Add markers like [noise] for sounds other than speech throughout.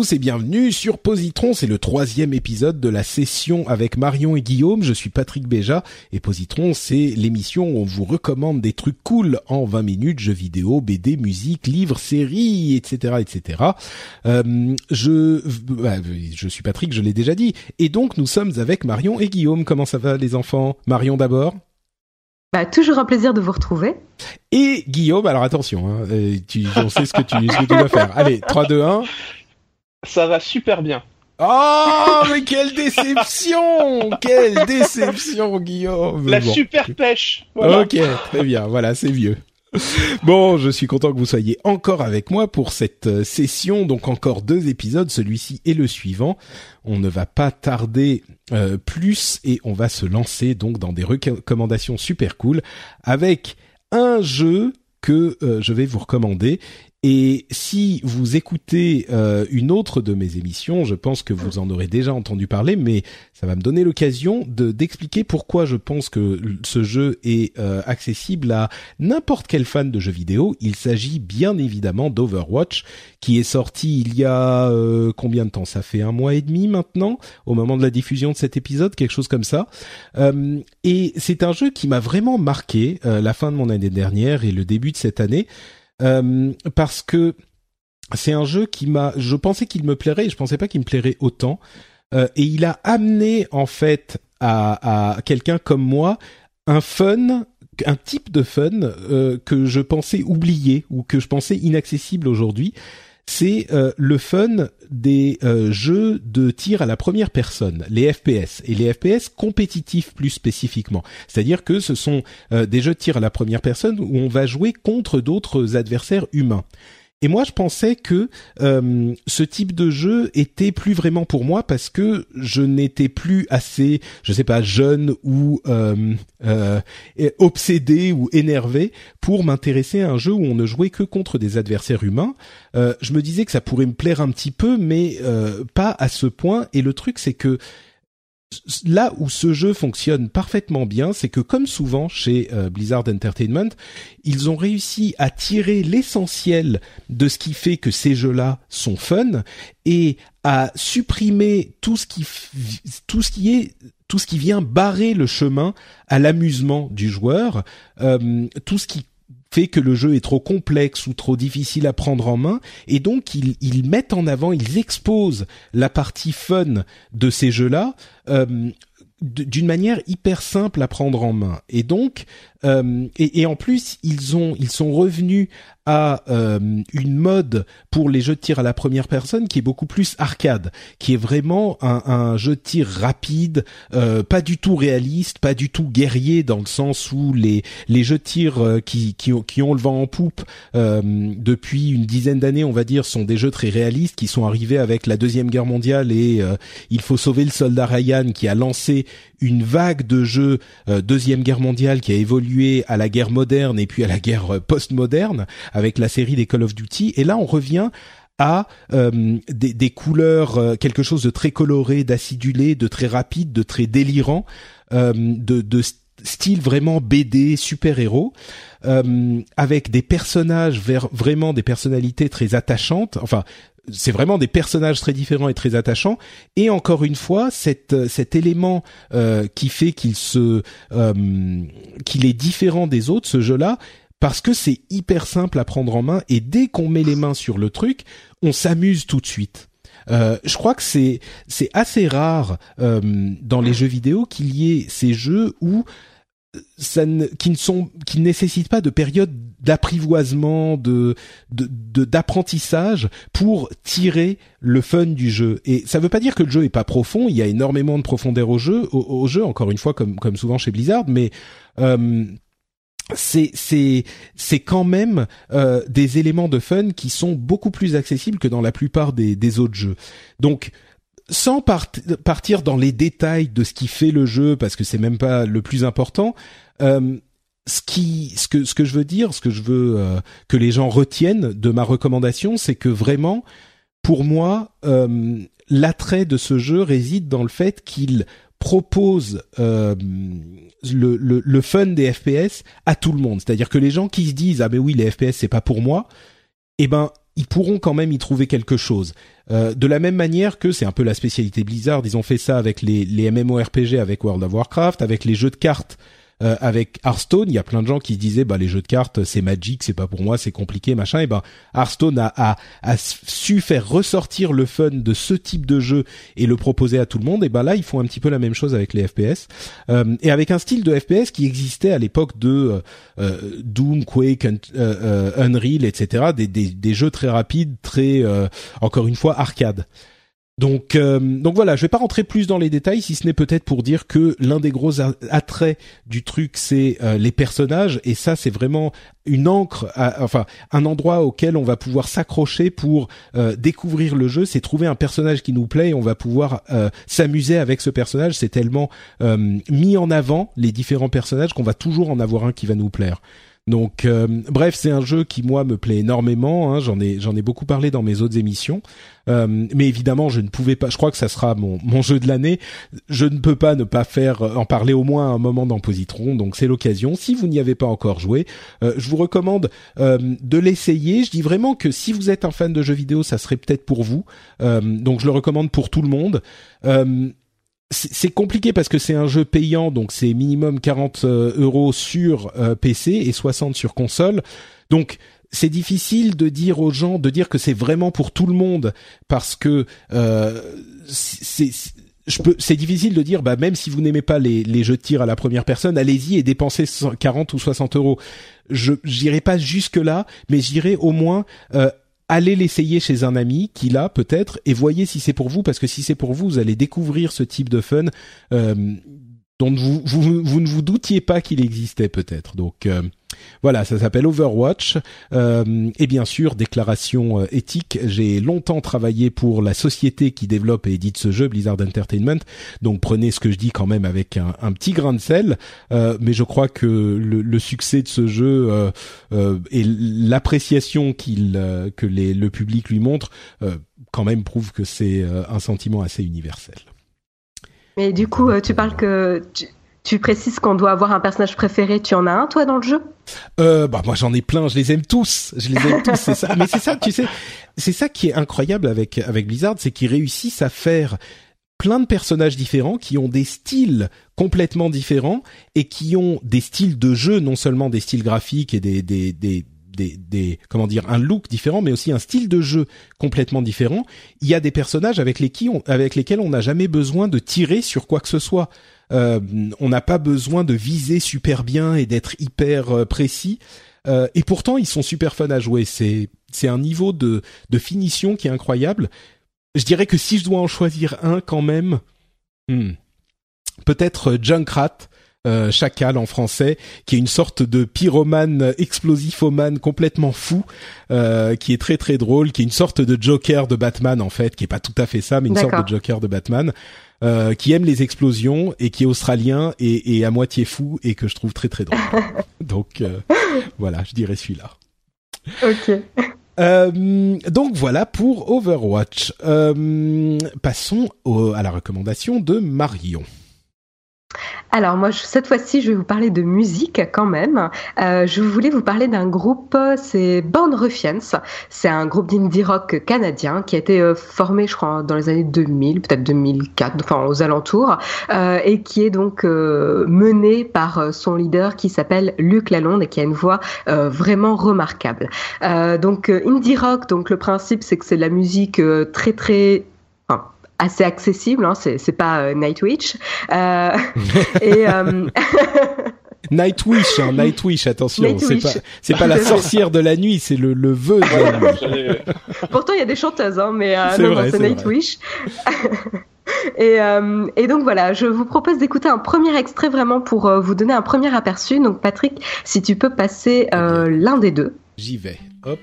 Tous et bienvenue sur Positron, c'est le troisième épisode de la session avec Marion et Guillaume, je suis Patrick Béja et Positron c'est l'émission où on vous recommande des trucs cool en 20 minutes, jeux vidéo, BD, musique, livres, séries, etc. etc. Euh, je, bah, je suis Patrick, je l'ai déjà dit, et donc nous sommes avec Marion et Guillaume, comment ça va les enfants? Marion d'abord bah, toujours un plaisir de vous retrouver. Et Guillaume, alors attention, hein, euh, tu, on sait ce que tu, ce que tu dois faire. Allez, 3, 2, 1. Ça va super bien. Oh, mais quelle [laughs] déception Quelle déception, Guillaume La super pêche voilà. Ok, très bien, voilà, c'est vieux. Bon, je suis content que vous soyez encore avec moi pour cette euh, session, donc encore deux épisodes, celui-ci et le suivant. On ne va pas tarder euh, plus et on va se lancer donc dans des recommandations super cool avec un jeu que euh, je vais vous recommander et si vous écoutez euh, une autre de mes émissions, je pense que vous en aurez déjà entendu parler, mais ça va me donner l'occasion de d'expliquer pourquoi je pense que ce jeu est euh, accessible à n'importe quel fan de jeux vidéo. Il s'agit bien évidemment d'Overwatch, qui est sorti il y a euh, combien de temps? Ça fait un mois et demi maintenant, au moment de la diffusion de cet épisode, quelque chose comme ça. et c'est un jeu qui m'a vraiment marqué la fin de mon année dernière et le début de cette année. Euh, parce que c'est un jeu qui m'a, je pensais qu'il me plairait, et je pensais pas qu'il me plairait autant, euh, et il a amené en fait à, quelqu'un comme moi un fun un type de fun euh, que je pensais oublié ou que je pensais inaccessible aujourd'hui c'est euh, le fun des euh, jeux de tir à la première personne, les FPS, et les FPS compétitifs plus spécifiquement. C'est-à-dire que ce sont euh, des jeux de tir à la première personne où on va jouer contre d'autres adversaires humains. Et moi, je pensais que euh, ce type de jeu était plus vraiment pour moi parce que je n'étais plus assez, je sais pas, jeune ou euh, euh, obsédé ou énervé pour m'intéresser à un jeu où on ne jouait que contre des adversaires humains. Euh, je me disais que ça pourrait me plaire un petit peu, mais pas à ce point. Et le truc, c'est que là où ce jeu fonctionne parfaitement bien, c'est que comme souvent chez euh, Blizzard Entertainment, ils ont réussi à tirer l'essentiel de ce qui fait que ces jeux-là sont fun et à supprimer tout ce qui tout ce qui est tout ce qui vient barrer le chemin à l'amusement du joueur, euh, tout ce qui fait que le jeu est trop complexe ou trop difficile à prendre en main et donc ils, ils mettent en avant, ils exposent la partie fun de ces jeux-là euh, d'une manière hyper simple à prendre en main. Et donc, euh, et, et, en plus, ils ont, ils sont revenus à euh, une mode pour les jeux de tir à la première personne qui est beaucoup plus arcade, qui est vraiment un, un jeu de tir rapide, euh, pas du tout réaliste, pas du tout guerrier dans le sens où les les jeux de tir euh, qui qui ont, qui ont le vent en poupe euh, depuis une dizaine d'années, on va dire, sont des jeux très réalistes qui sont arrivés avec la deuxième guerre mondiale et il faut sauver le soldat Ryan qui a lancé une vague de jeux deuxième guerre mondiale qui a évolué à la guerre moderne et puis à la guerre euh, post-moderne avec la série des Call of Duty. Et là, on revient à euh, des, couleurs, euh, quelque chose de très coloré, d'acidulé, de très rapide, de très délirant, de, de style vraiment BD super-héros, avec des personnages vraiment des personnalités très attachantes. Enfin, c'est vraiment des personnages très différents et très attachants. Et encore une fois, cet, euh, cet élément euh, qui fait qu'il se euh, qu'il est différent des autres, ce jeu-là, parce que c'est hyper simple à prendre en main. Et dès qu'on met les mains sur le truc, on s'amuse tout de suite. je crois que c'est c'est assez rare dans les jeux vidéo qu'il y ait ces jeux où ça ne, qui ne sont, qui nécessitent pas de période d'apprivoisement, de, de, d'apprentissage pour tirer le fun du jeu. Et ça veut pas dire que le jeu est pas profond. Il y a énormément de profondeur au jeu, au, jeu encore une fois comme comme souvent chez Blizzard, mais euh, c'est c'est c'est quand même euh, des éléments de fun qui sont beaucoup plus accessibles que dans la plupart des autres jeux. Donc sans partir dans les détails de ce qui fait le jeu, parce que c'est même pas le plus important, euh, ce qui, ce que, ce que je veux dire, ce que je veux euh, que les gens retiennent de ma recommandation, c'est que vraiment, pour moi, euh, l'attrait de ce jeu réside dans le fait qu'il propose le, le, le, fun des FPS à tout le monde. C'est-à-dire que les gens qui se disent ah ben oui les FPS c'est pas pour moi, eh ben ils pourront quand même y trouver quelque chose. Euh, de la même manière que c'est un peu la spécialité Blizzard, ils ont fait ça avec les, les MMORPG, avec World of Warcraft, avec les jeux de cartes euh, avec Hearthstone, il y a plein de gens qui disaient bah les jeux de cartes c'est magique, c'est pas pour moi, c'est compliqué, machin. Et ben Hearthstone a, a, a, su faire ressortir le fun de ce type de jeu et le proposer à tout le monde. Et ben là ils font un petit peu la même chose avec les FPS euh, et avec un style de FPS qui existait à l'époque de euh, Doom, Quake, Unreal, etc. Des, des, des, jeux très rapides, très encore une fois arcade. Donc, euh, donc voilà, je vais pas rentrer plus dans les détails, si ce n'est peut-être pour dire que l'un des gros attraits du truc, c'est euh, les personnages, et ça, c'est vraiment une encre, enfin un endroit auquel on va pouvoir s'accrocher pour euh, découvrir le jeu. C'est trouver un personnage qui nous plaît, et on va pouvoir s'amuser avec ce personnage. C'est tellement mis en avant les différents personnages qu'on va toujours en avoir un qui va nous plaire. Donc, euh, bref, c'est un jeu qui moi me plaît énormément. Hein, j'en ai j'en ai beaucoup parlé dans mes autres émissions. Euh, mais évidemment, je ne pouvais pas. Je crois que ça sera mon mon jeu de l'année. Je ne peux pas ne pas faire en parler au moins un moment dans Positron. Donc c'est l'occasion. Si vous n'y avez pas encore joué, euh, je vous recommande de l'essayer. Je dis vraiment que si vous êtes un fan de jeux vidéo, ça serait peut-être pour vous. donc je le recommande pour tout le monde c'est compliqué parce que c'est un jeu payant, donc c'est minimum 40 euh, euros sur euh, PC et 60 sur console. Donc c'est difficile de dire aux gens, de dire que c'est vraiment pour tout le monde parce que euh, c'est difficile de dire, bah même si vous n'aimez pas les, les jeux de tir à la première personne, allez-y et dépensez 40 ou 60 euros. Je j'irai pas jusque là, mais j'irai au moins euh, allez l'essayer chez un ami qui l'a peut-être et voyez si c'est pour vous parce que si c'est pour vous, vous allez découvrir ce type de fun euh, dont vous, vous, ne vous doutiez pas qu'il existait peut-être. Donc euh, voilà, ça s'appelle Overwatch. Euh, et bien sûr, déclaration euh, éthique. J'ai longtemps travaillé pour la société qui développe et édite ce jeu, Blizzard Entertainment. Donc prenez ce que je dis quand même avec un, petit grain de sel. Euh, mais je crois que le, succès de ce jeu et l'appréciation qu'il que le public lui montre quand même prouve que c'est un sentiment assez universel. Mais du coup, tu parles que tu précises qu'on doit avoir un personnage préféré. Tu en as un, toi, dans le jeu? Euh, Bah moi, j'en ai plein. Je les aime tous. Je les aime tous. C'est ça. [laughs] Mais c'est ça, tu sais, c'est ça qui est incroyable avec avec Blizzard, c'est qu'ils réussissent à faire plein de personnages différents qui ont des styles complètement différents et qui ont des styles de jeu, non seulement des styles graphiques et des des, des des, comment dire un look différent mais aussi un style de jeu complètement différent il y a des personnages avec, on, avec lesquels on n'a jamais besoin de tirer sur quoi que ce soit euh, on n'a pas besoin de viser super bien et d'être hyper euh, précis. Euh, et pourtant, ils sont super fun à jouer. C'est c'est un niveau de de finition qui est incroyable. Je dirais que si je dois en choisir un, quand même, hmm, peut-être Junkrat. Euh, Chacal en français, qui est une sorte de pyromane explosifomane complètement fou, euh, qui est très très drôle, qui est une sorte de Joker de Batman en fait, qui est pas tout à fait ça, mais une sorte de Joker de Batman. Euh, qui aime les explosions et qui est australien et, et, à moitié fou et que je trouve très très drôle. [laughs] donc euh, voilà, je dirais celui-là. Ok. Euh, donc voilà pour Overwatch. passons à la recommandation de Marion. Alors moi, cette fois-ci, je vais vous parler de musique quand même. Euh, je voulais vous parler d'un groupe, c'est Born Ruffians. C'est un groupe d'indie rock canadien qui a été euh, formé, je crois, dans les années 2000, peut-être 2004, enfin aux alentours, euh, et qui est donc euh, mené par son leader qui s'appelle Luc Lalonde et qui a une voix vraiment remarquable. donc indie rock, donc le principe c'est que c'est de la musique très très assez accessible. Hein, c'est c'est pas Nightwish. [laughs] et [laughs] Nightwish, hein, Nightwish, attention, c'est pas c'est pas la [laughs] sorcière de la nuit, c'est le le vœu de la nuit. Pourtant, il y a des chanteuses, hein, mais non, non c'est Nightwish. Et, euh, et, donc voilà, je vous propose d'écouter un premier extrait vraiment pour euh, vous donner un premier aperçu. Donc Patrick, si tu peux passer euh, l'un des deux. J'y vais. Hop.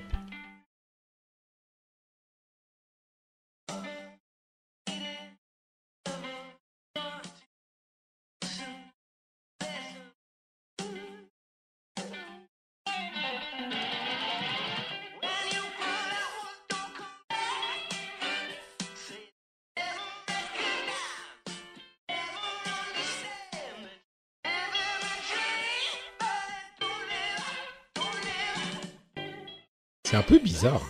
Un peu bizarre.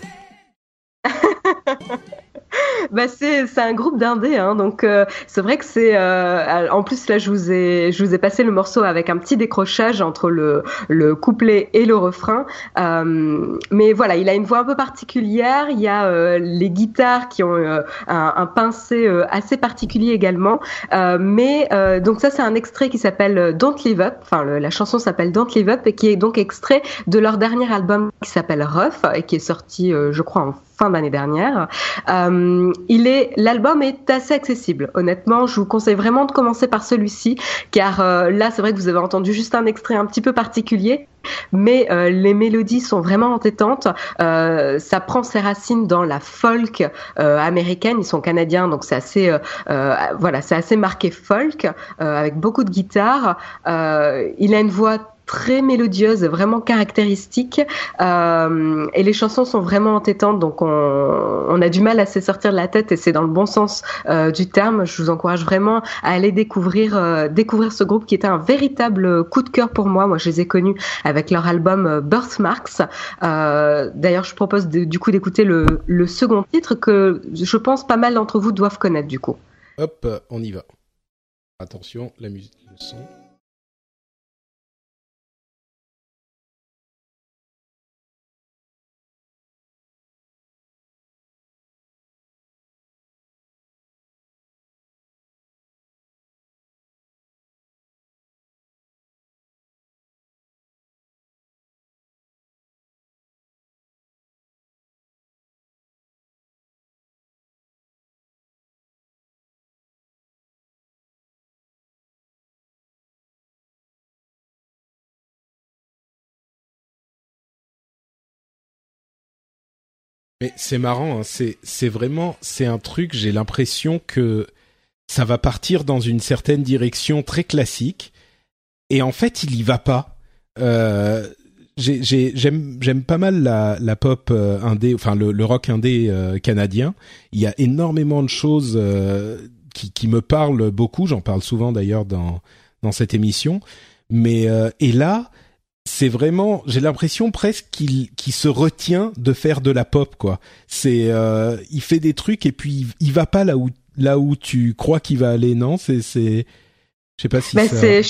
[laughs] bah c'est c'est un groupe d'indé hein, donc euh, c'est vrai que c'est euh, en plus là je vous ai je vous ai passé le morceau avec un petit décrochage entre le le couplet et le refrain. Euh, mais voilà il a une voix un peu particulière il y a euh, les guitares qui ont un, un, pincé assez particulier également. Mais donc ça c'est un extrait qui s'appelle Don't Live Up. Enfin la chanson s'appelle Don't Live Up et qui est donc extrait de leur dernier album qui s'appelle Rough et qui est sorti je crois en fin d'année dernière. Euh, il est, l'album est assez accessible. Honnêtement, je vous conseille vraiment de commencer par celui-ci, car euh, là, c'est vrai que vous avez entendu juste un extrait un petit peu particulier, mais euh, les mélodies sont vraiment entêtantes. Ça prend ses racines dans la folk américaine. Ils sont canadiens, donc c'est assez, voilà, c'est assez marqué folk avec beaucoup de guitare. il a une voix très mélodieuse, vraiment caractéristique. Euh, et les chansons sont vraiment entêtantes, donc on, a du mal à se sortir de la tête et c'est dans le bon sens euh, du terme. Je vous encourage vraiment à aller découvrir euh, découvrir ce groupe qui était un véritable coup de cœur pour moi. Moi, je les ai connus avec leur album Birthmarks. D'ailleurs, je propose du coup d'écouter le, le second titre que je pense pas mal d'entre vous doivent connaître du coup. Hop, on y va. Attention, la musique, le son. Mais c'est marrant, hein, c'est vraiment c'est un truc. J'ai l'impression que ça va partir dans une certaine direction très classique, et en fait, il y va pas. Euh, j'aime j'aime pas mal la, la pop euh, indé, enfin le, le rock indé euh, canadien. Il y a énormément de choses euh, qui, qui me parlent beaucoup. J'en parle souvent d'ailleurs dans dans cette émission. Mais et là, c'est vraiment, j'ai l'impression presque qu'il qu'il se retient de faire de la pop quoi. C'est, euh, il fait des trucs et puis il, va pas là où là où tu crois qu'il va aller. Non, c'est c'est, je sais pas si. Bah, ça...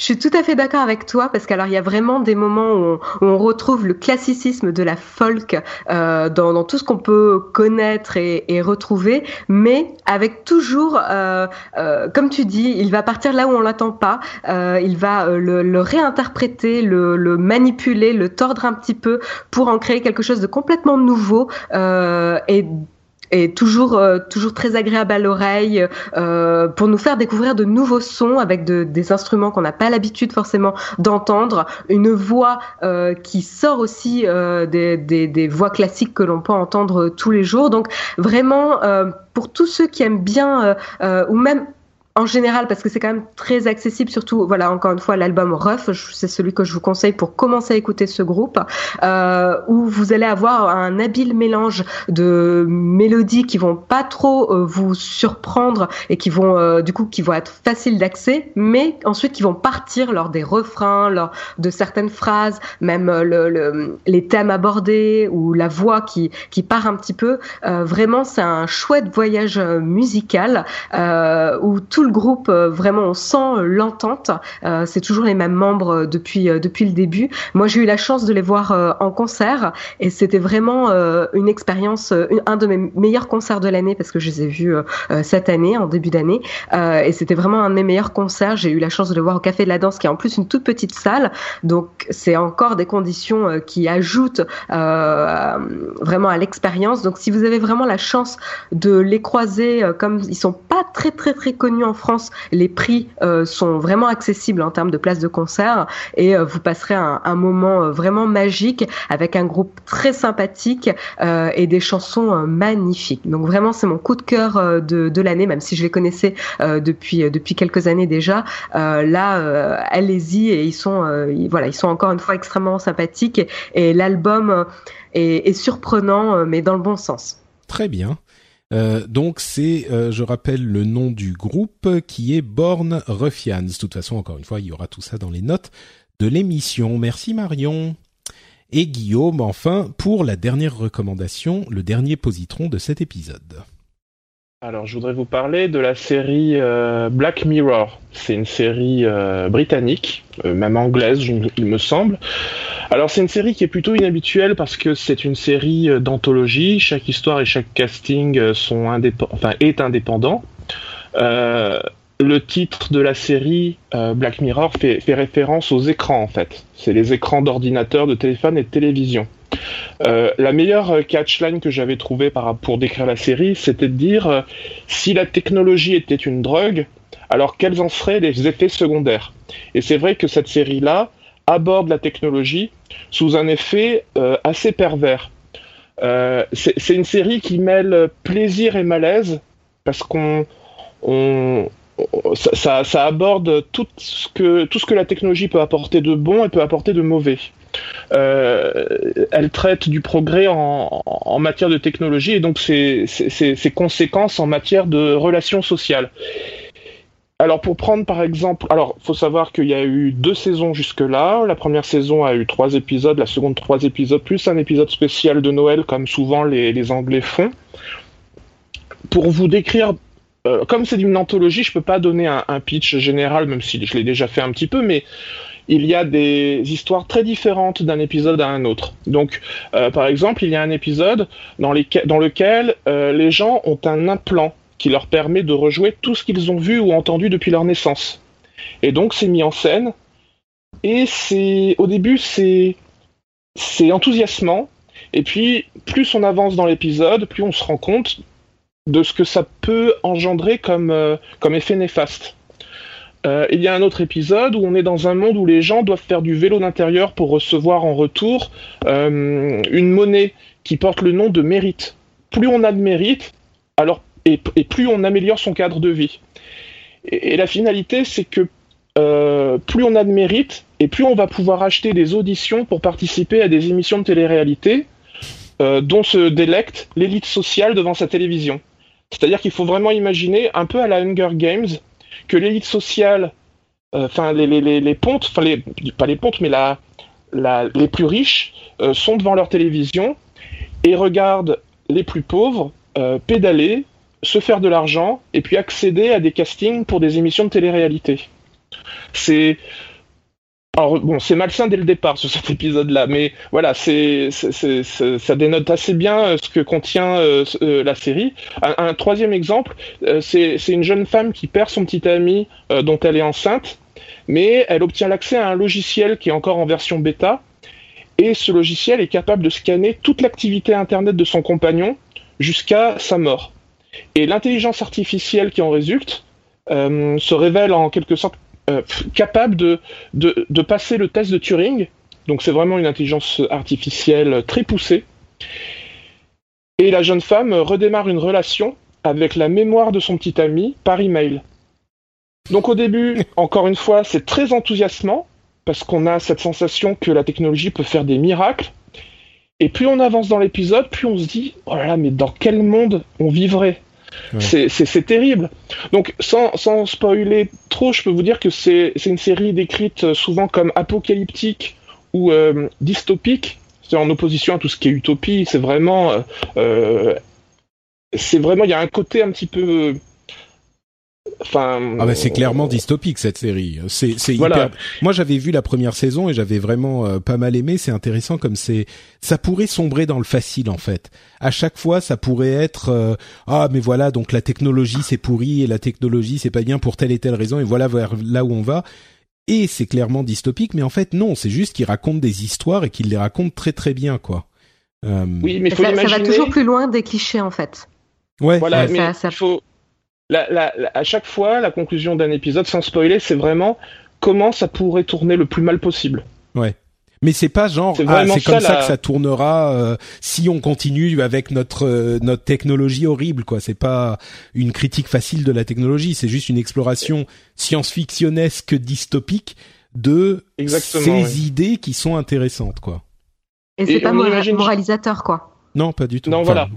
Je suis tout à fait d'accord avec toi parce qu'alors il y a vraiment des moments où on, retrouve le classicisme de la folk euh, dans, dans, tout ce qu'on peut connaître et, et, retrouver, mais avec toujours, euh, euh, comme tu dis, il va partir là où on l'attend pas, euh, il va euh, le, le, réinterpréter, le, le, manipuler, le tordre un petit peu pour en créer quelque chose de complètement nouveau euh, et et toujours euh, toujours très agréable à l'oreille euh, pour nous faire découvrir de nouveaux sons avec de, des instruments qu'on n'a pas l'habitude forcément d'entendre, une voix euh, qui sort aussi euh, des, des, des, voix classiques que l'on peut entendre tous les jours. Donc vraiment euh, pour tous ceux qui aiment bien ou même en général parce que c'est quand même très accessible surtout voilà encore une fois l'album Rough c'est celui que je vous conseille pour commencer à écouter ce groupe euh, où vous allez avoir un habile mélange de mélodies qui vont pas trop euh, vous surprendre et qui vont euh, du coup qui vont être faciles d'accès mais ensuite qui vont partir lors des refrains lors de certaines phrases même le, le, les thèmes abordés ou la voix qui qui part un petit peu. Vraiment c'est un chouette voyage musical où tout le groupe, vraiment, on sent l'entente. c'est toujours les mêmes membres depuis depuis le début. Moi, j'ai eu la chance de les voir en concert et c'était vraiment une expérience, un de mes meilleurs concerts de l'année parce que je les ai vus cette année, en début d'année, et c'était vraiment un de mes meilleurs concerts. J'ai eu la chance de les voir au Café de la Danse, qui est en plus une toute petite salle, donc c'est encore des conditions qui ajoutent vraiment à l'expérience. Donc, si vous avez vraiment la chance de les croiser, euh, comme ils sont pas très très très connus en France, les prix euh, sont vraiment accessibles en termes de places de concert et euh, vous passerez un, moment vraiment magique avec un groupe très sympathique et des chansons magnifiques. Donc vraiment, c'est mon coup de cœur de, l'année, même si je les connaissais depuis depuis quelques années déjà. là, allez-y et ils sont voilà, ils sont encore une fois extrêmement sympathiques et, l'album est surprenant, mais dans le bon sens. Très bien. Euh, donc c'est, euh, je rappelle le nom du groupe qui est Born Ruffians. De toute façon, encore une fois, il y aura tout ça dans les notes de l'émission. Merci Marion. Et Guillaume, enfin, pour la dernière recommandation, le dernier positron de cet épisode. Alors, je voudrais vous parler de la série euh, Black Mirror. C'est une série euh, britannique, euh, même anglaise, il me semble. Alors, c'est une série qui est plutôt inhabituelle parce que c'est une série d'anthologie. Chaque histoire et chaque casting sont enfin, est indépendant. le titre de la série Black Mirror fait, fait référence aux écrans, en fait. C'est les écrans d'ordinateur, de téléphone et de télévision. Euh, la meilleure catchline que j'avais trouvée pour décrire la série, c'était de dire euh, si la technologie était une drogue, alors quels en seraient les effets secondaires? Et c'est vrai que cette série-là aborde la technologie sous un effet euh, assez pervers. c'est une série qui mêle plaisir et malaise parce qu'on ça, ça, aborde tout ce, que, tout ce que la technologie peut apporter de bon et peut apporter de mauvais. Euh, elle traite du progrès en, matière de technologie et donc ses, conséquences en matière de relations sociales. Alors pour prendre par exemple, alors faut savoir qu'il y a eu deux saisons jusque-là. La première saison a eu trois épisodes, la seconde trois épisodes, plus un épisode spécial de Noël comme souvent les, les Anglais font. Pour vous décrire euh, comme c'est une anthologie, je peux pas donner un, un, pitch général, même si je l'ai déjà fait un petit peu, mais il y a des histoires très différentes d'un épisode à un autre. Donc, euh, par exemple, il y a un épisode dans, lequel euh, les gens ont un implant qui leur permet de rejouer tout ce qu'ils ont vu ou entendu depuis leur naissance. Et donc, c'est mis en scène. Et c'est, au début, c'est, enthousiasmant. Et puis, plus on avance dans l'épisode, plus on se rend compte de ce que ça peut engendrer comme, euh, comme effet néfaste. Euh, il y a un autre épisode où on est dans un monde où les gens doivent faire du vélo d'intérieur pour recevoir en retour euh, une monnaie qui porte le nom de mérite. Plus on a de mérite, alors et, plus on améliore son cadre de vie. Et, la finalité, c'est que euh, plus on a de mérite et plus on va pouvoir acheter des auditions pour participer à des émissions de télé-réalité dont se délecte l'élite sociale devant sa télévision. C'est-à-dire qu'il faut vraiment imaginer un peu à la Hunger Games que l'élite sociale, euh, enfin les, les, les, pontes, enfin pas les pontes, mais la, les plus riches euh, sont devant leur télévision et regardent les plus pauvres euh, pédaler, se faire de l'argent et puis accéder à des castings pour des émissions de télé-réalité. C'est alors bon, c'est malsain dès le départ sur cet épisode-là, mais voilà, c'est, ça dénote assez bien euh, ce que contient euh, euh, la série. Un, troisième exemple, c'est, une jeune femme qui perd son petit ami dont elle est enceinte, mais elle obtient l'accès à un logiciel qui est encore en version bêta, et ce logiciel est capable de scanner toute l'activité internet de son compagnon jusqu'à sa mort. Et l'intelligence artificielle qui en résulte se révèle en quelque sorte euh, capable de, de, passer le test de Turing. Donc c'est vraiment une intelligence artificielle très poussée. Et la jeune femme redémarre une relation avec la mémoire de son petit ami par email. Donc au début, [laughs] encore une fois, c'est très enthousiasmant parce qu'on a cette sensation que la technologie peut faire des miracles. Et plus on avance dans l'épisode, plus on se dit oh là là, mais dans quel monde on vivrait? C'est terrible. Donc, sans, spoiler trop, je peux vous dire que c'est une série décrite souvent comme apocalyptique ou euh, dystopique. C'est en opposition à tout ce qui est utopie. C'est vraiment, euh, euh c'est vraiment, il y a un côté un petit peu Enfin, ah bah c'est clairement dystopique cette série. C'est c'est hyper. Moi j'avais vu la première saison et j'avais vraiment euh, pas mal aimé. C'est intéressant comme c'est. Ça pourrait sombrer dans le facile en fait. À chaque fois ça pourrait être euh, ah mais voilà donc la technologie c'est pourri et la technologie c'est pas bien pour telle et telle raison et voilà vers là où on va. Et c'est clairement dystopique, mais en fait non, c'est juste qu'il raconte des histoires et qu'il les raconte très très bien quoi. Euh... Oui, mais faut ça, imaginer... ça va toujours plus loin des clichés en fait. Ouais. Voilà, mais ça, ça... faut à chaque fois, la conclusion d'un épisode, sans spoiler, c'est vraiment comment ça pourrait tourner le plus mal possible. Ouais. Mais c'est pas genre ah, c'est comme ça, que ça tournera euh, si on continue avec notre euh, notre technologie horrible quoi. C'est pas une critique facile de la technologie, c'est juste une exploration science-fictionnesque dystopique de ces idées qui sont intéressantes quoi. Et c'est pas moralisateur quoi. Non, pas du tout. Non, voilà.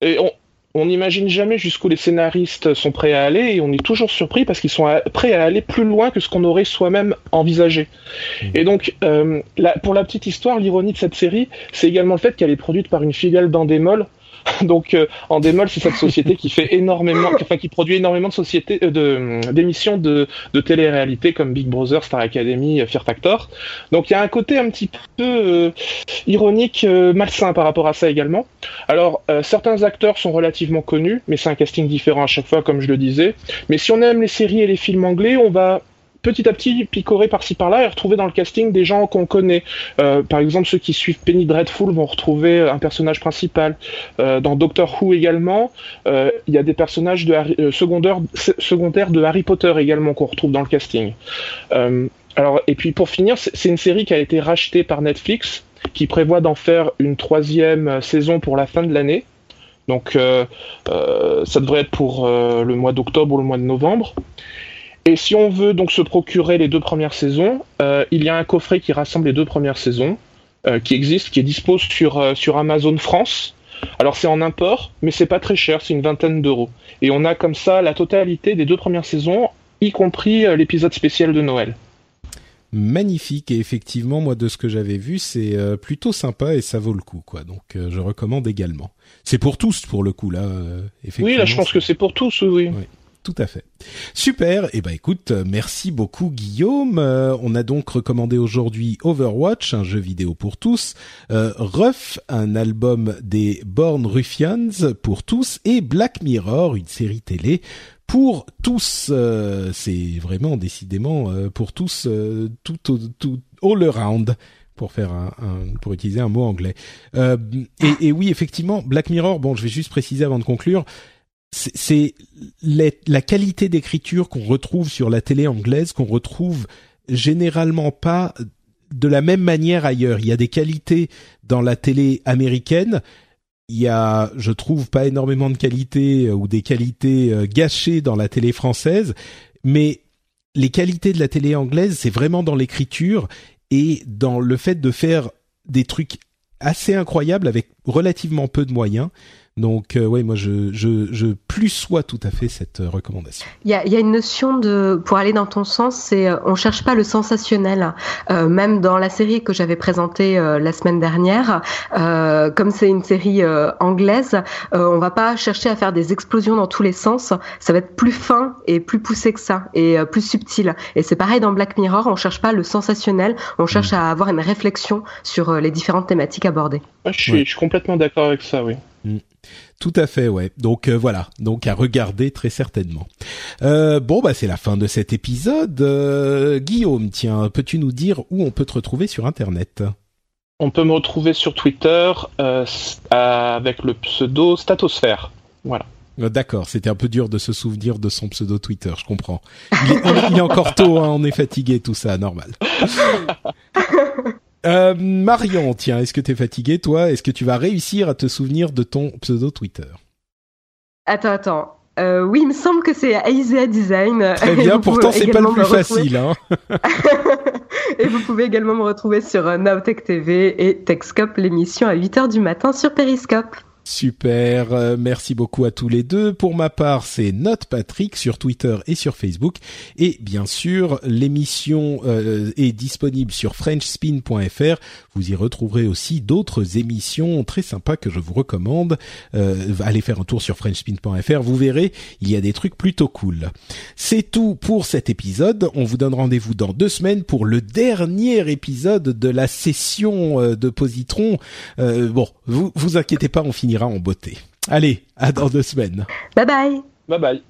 Et on, on n'imagine jamais jusqu'où les scénaristes sont prêts à aller et on est toujours surpris parce qu'ils sont prêts à aller plus loin que ce qu'on aurait soi-même envisagé. Mmh. Et donc, euh, pour la petite histoire, l'ironie de cette série, c'est également le fait qu'elle est produite par une filiale d'Endemol, [laughs] Donc euh, en démol, c'est cette société qui fait énormément, enfin qui produit énormément de sociétés, euh, de d'émissions de, de télé-réalité comme Big Brother, Star Academy, Fear Factor. Donc il y a un côté un petit peu euh, ironique, malsain par rapport à ça également. Alors certains acteurs sont relativement connus, mais c'est un casting différent à chaque fois, comme je le disais. Mais si on aime les séries et les films anglais, on va petit à petit picorer par-ci par-là et retrouver dans le casting des gens qu'on connaît. Euh, par exemple, ceux qui suivent Penny Dreadful vont retrouver un personnage principal. Euh, dans Doctor Who également, euh, il y a des personnages secondaires de Harry Potter également qu'on retrouve dans le casting. alors, et puis pour finir, c'est une série qui a été rachetée par Netflix, qui prévoit d'en faire une troisième saison pour la fin de l'année. Donc, ça devrait être pour le mois d'octobre ou le mois de novembre. Et si on veut donc se procurer les deux premières saisons, euh, il y a un coffret qui rassemble les deux premières saisons, euh, qui existe, qui est dispo sur, euh, sur Amazon France. Alors c'est en import, mais c'est pas très cher, c'est une vingtaine d'euros. Et on a comme ça la totalité des deux premières saisons, y compris l'épisode spécial de Noël. Magnifique et effectivement moi de ce que j'avais vu c'est plutôt sympa et ça vaut le coup quoi donc je recommande également. C'est pour tous pour le coup là. oui là je pense que c'est pour tous oui. oui tout à fait. Super. Et eh ben écoute, merci beaucoup Guillaume. Euh, on a donc recommandé aujourd'hui Overwatch, un jeu vidéo pour tous, euh, Ruff, un album des Born Ruffians pour tous, et Black Mirror, une série télé pour tous. Euh, c'est vraiment décidément euh, pour tous, tout, tout, all around pour faire un, pour utiliser un mot anglais. Et, et oui, effectivement, Black Mirror. Bon, je vais juste préciser avant de conclure c'est la qualité d'écriture qu'on retrouve sur la télé anglaise qu'on retrouve généralement pas de la même manière ailleurs. Il y a des qualités dans la télé américaine. Il y a, je trouve, pas énormément de qualités euh, ou des qualités euh, gâchées dans la télé française, mais les qualités de la télé anglaise, c'est vraiment dans l'écriture et dans le fait de faire des trucs assez incroyables avec relativement peu de moyens. Donc euh, ouais, moi je, je, je plus sois tout à fait cette euh, recommandation. Il y a, y a, une notion de, pour aller dans ton sens, c'est euh, on cherche pas le sensationnel. Euh, même dans la série que j'avais présentée euh, la semaine dernière, euh, comme c'est une série anglaise, on va pas chercher à faire des explosions dans tous les sens. Ça va être plus fin et plus poussé que ça et plus subtil. Et c'est pareil dans Black Mirror, on cherche pas le sensationnel, on cherche mm. à avoir une réflexion sur les différentes thématiques abordées. Ah, je, suis, je suis complètement d'accord avec ça, oui. Mm. Tout à fait, ouais. Donc euh, voilà, donc à regarder très certainement. Euh, bon, bah c'est la fin de cet épisode. Euh, Guillaume, tiens, peux-tu nous dire où on peut te retrouver sur Internet? On peut me retrouver sur Twitter avec le pseudo Statosphère. Voilà. D'accord, c'était un peu dur de se souvenir de son pseudo Twitter, je comprends. Il est, encore tôt, hein, on est fatigué, tout ça, normal. [laughs] Euh, Marion, tiens, est-ce que tu es fatigué, toi? Est-ce que tu vas réussir à te souvenir de ton pseudo Twitter? Attends, attends. Euh, oui, il me semble que c'est Aisea Design. Très bien, pourtant c'est pas le plus facile. Hein. [laughs] et vous pouvez également me retrouver sur euh, Nowtech TV et Techscope, l'émission à 8h du matin sur Periscope. Super, euh, merci beaucoup à tous les deux. Pour ma part, c'est Note Patrick sur Twitter et sur Facebook. Et bien sûr, l'émission euh, est disponible sur FrenchSpin.fr. Vous y retrouverez aussi d'autres émissions très sympas que je vous recommande. Euh, allez faire un tour sur FrenchSpin.fr, vous verrez, il y a des trucs plutôt cool. C'est tout pour cet épisode. On vous donne rendez-vous dans deux semaines pour le dernier épisode de la session de Positron. bon, vous vous inquiétez pas, on en beauté. Allez, à dans deux semaines. Bye bye. Bye bye.